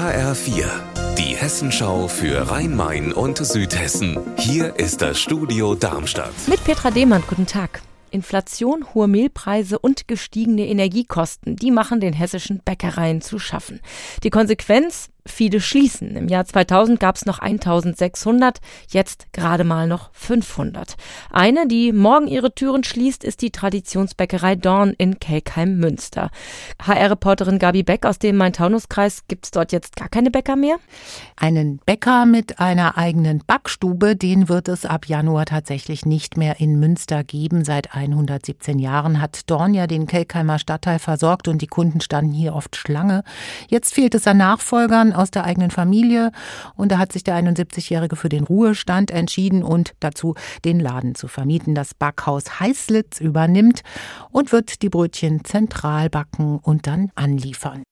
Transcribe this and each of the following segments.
HR4, die Hessenschau für Rhein-Main und Südhessen. Hier ist das Studio Darmstadt. Mit Petra Dehmann, guten Tag. Inflation, hohe Mehlpreise und gestiegene Energiekosten, die machen den hessischen Bäckereien zu schaffen. Die Konsequenz? Viele schließen. Im Jahr 2000 gab es noch 1600, jetzt gerade mal noch 500. Eine, die morgen ihre Türen schließt, ist die Traditionsbäckerei Dorn in Kelkheim-Münster. HR-Reporterin Gabi Beck aus dem Main-Taunus-Kreis, gibt es dort jetzt gar keine Bäcker mehr? Einen Bäcker mit einer eigenen Backstube, den wird es ab Januar tatsächlich nicht mehr in Münster geben. Seit 117 Jahren hat Dorn ja den Kelkheimer Stadtteil versorgt und die Kunden standen hier oft Schlange. Jetzt fehlt es an Nachfolgern aus der eigenen Familie und da hat sich der 71-Jährige für den Ruhestand entschieden und dazu den Laden zu vermieten. Das Backhaus Heißlitz übernimmt und wird die Brötchen zentral backen und dann anliefern.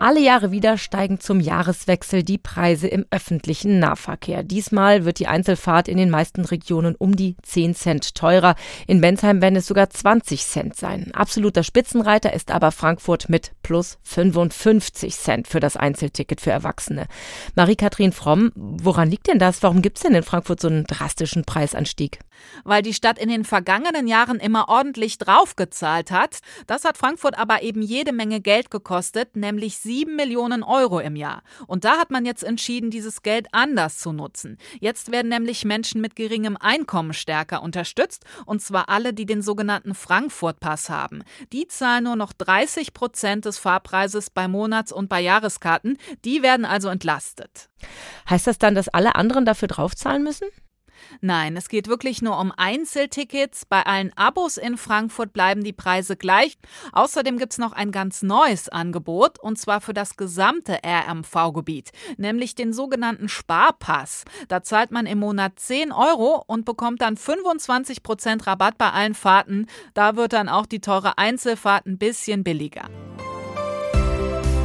Alle Jahre wieder steigen zum Jahreswechsel die Preise im öffentlichen Nahverkehr. Diesmal wird die Einzelfahrt in den meisten Regionen um die 10 Cent teurer. In Bensheim werden es sogar 20 Cent sein. Absoluter Spitzenreiter ist aber Frankfurt mit plus 55 Cent für das Einzelticket für Erwachsene. Marie-Kathrin Fromm, woran liegt denn das? Warum gibt es denn in Frankfurt so einen drastischen Preisanstieg? Weil die Stadt in den vergangenen Jahren immer ordentlich draufgezahlt hat. Das hat Frankfurt aber eben jede Menge Geld gekostet, nämlich 7 Millionen Euro im Jahr. Und da hat man jetzt entschieden, dieses Geld anders zu nutzen. Jetzt werden nämlich Menschen mit geringem Einkommen stärker unterstützt, und zwar alle, die den sogenannten Frankfurt-Pass haben. Die zahlen nur noch 30 Prozent des Fahrpreises bei Monats- und bei Jahreskarten. Die werden also entlastet. Heißt das dann, dass alle anderen dafür draufzahlen müssen? Nein, es geht wirklich nur um Einzeltickets. Bei allen Abos in Frankfurt bleiben die Preise gleich. Außerdem gibt es noch ein ganz neues Angebot, und zwar für das gesamte RMV-Gebiet, nämlich den sogenannten Sparpass. Da zahlt man im Monat 10 Euro und bekommt dann 25 Prozent Rabatt bei allen Fahrten. Da wird dann auch die teure Einzelfahrt ein bisschen billiger.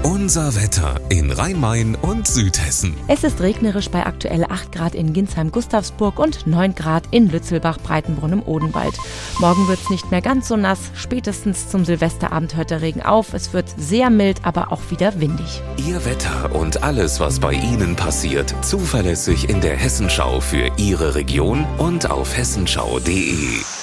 Unser Wetter in Rhein-Main und Südhessen. Es ist regnerisch bei aktuell 8 Grad in Ginsheim-Gustavsburg und 9 Grad in Lützelbach-Breitenbrunn im Odenwald. Morgen wird es nicht mehr ganz so nass. Spätestens zum Silvesterabend hört der Regen auf. Es wird sehr mild, aber auch wieder windig. Ihr Wetter und alles, was bei Ihnen passiert, zuverlässig in der Hessenschau für Ihre Region und auf hessenschau.de.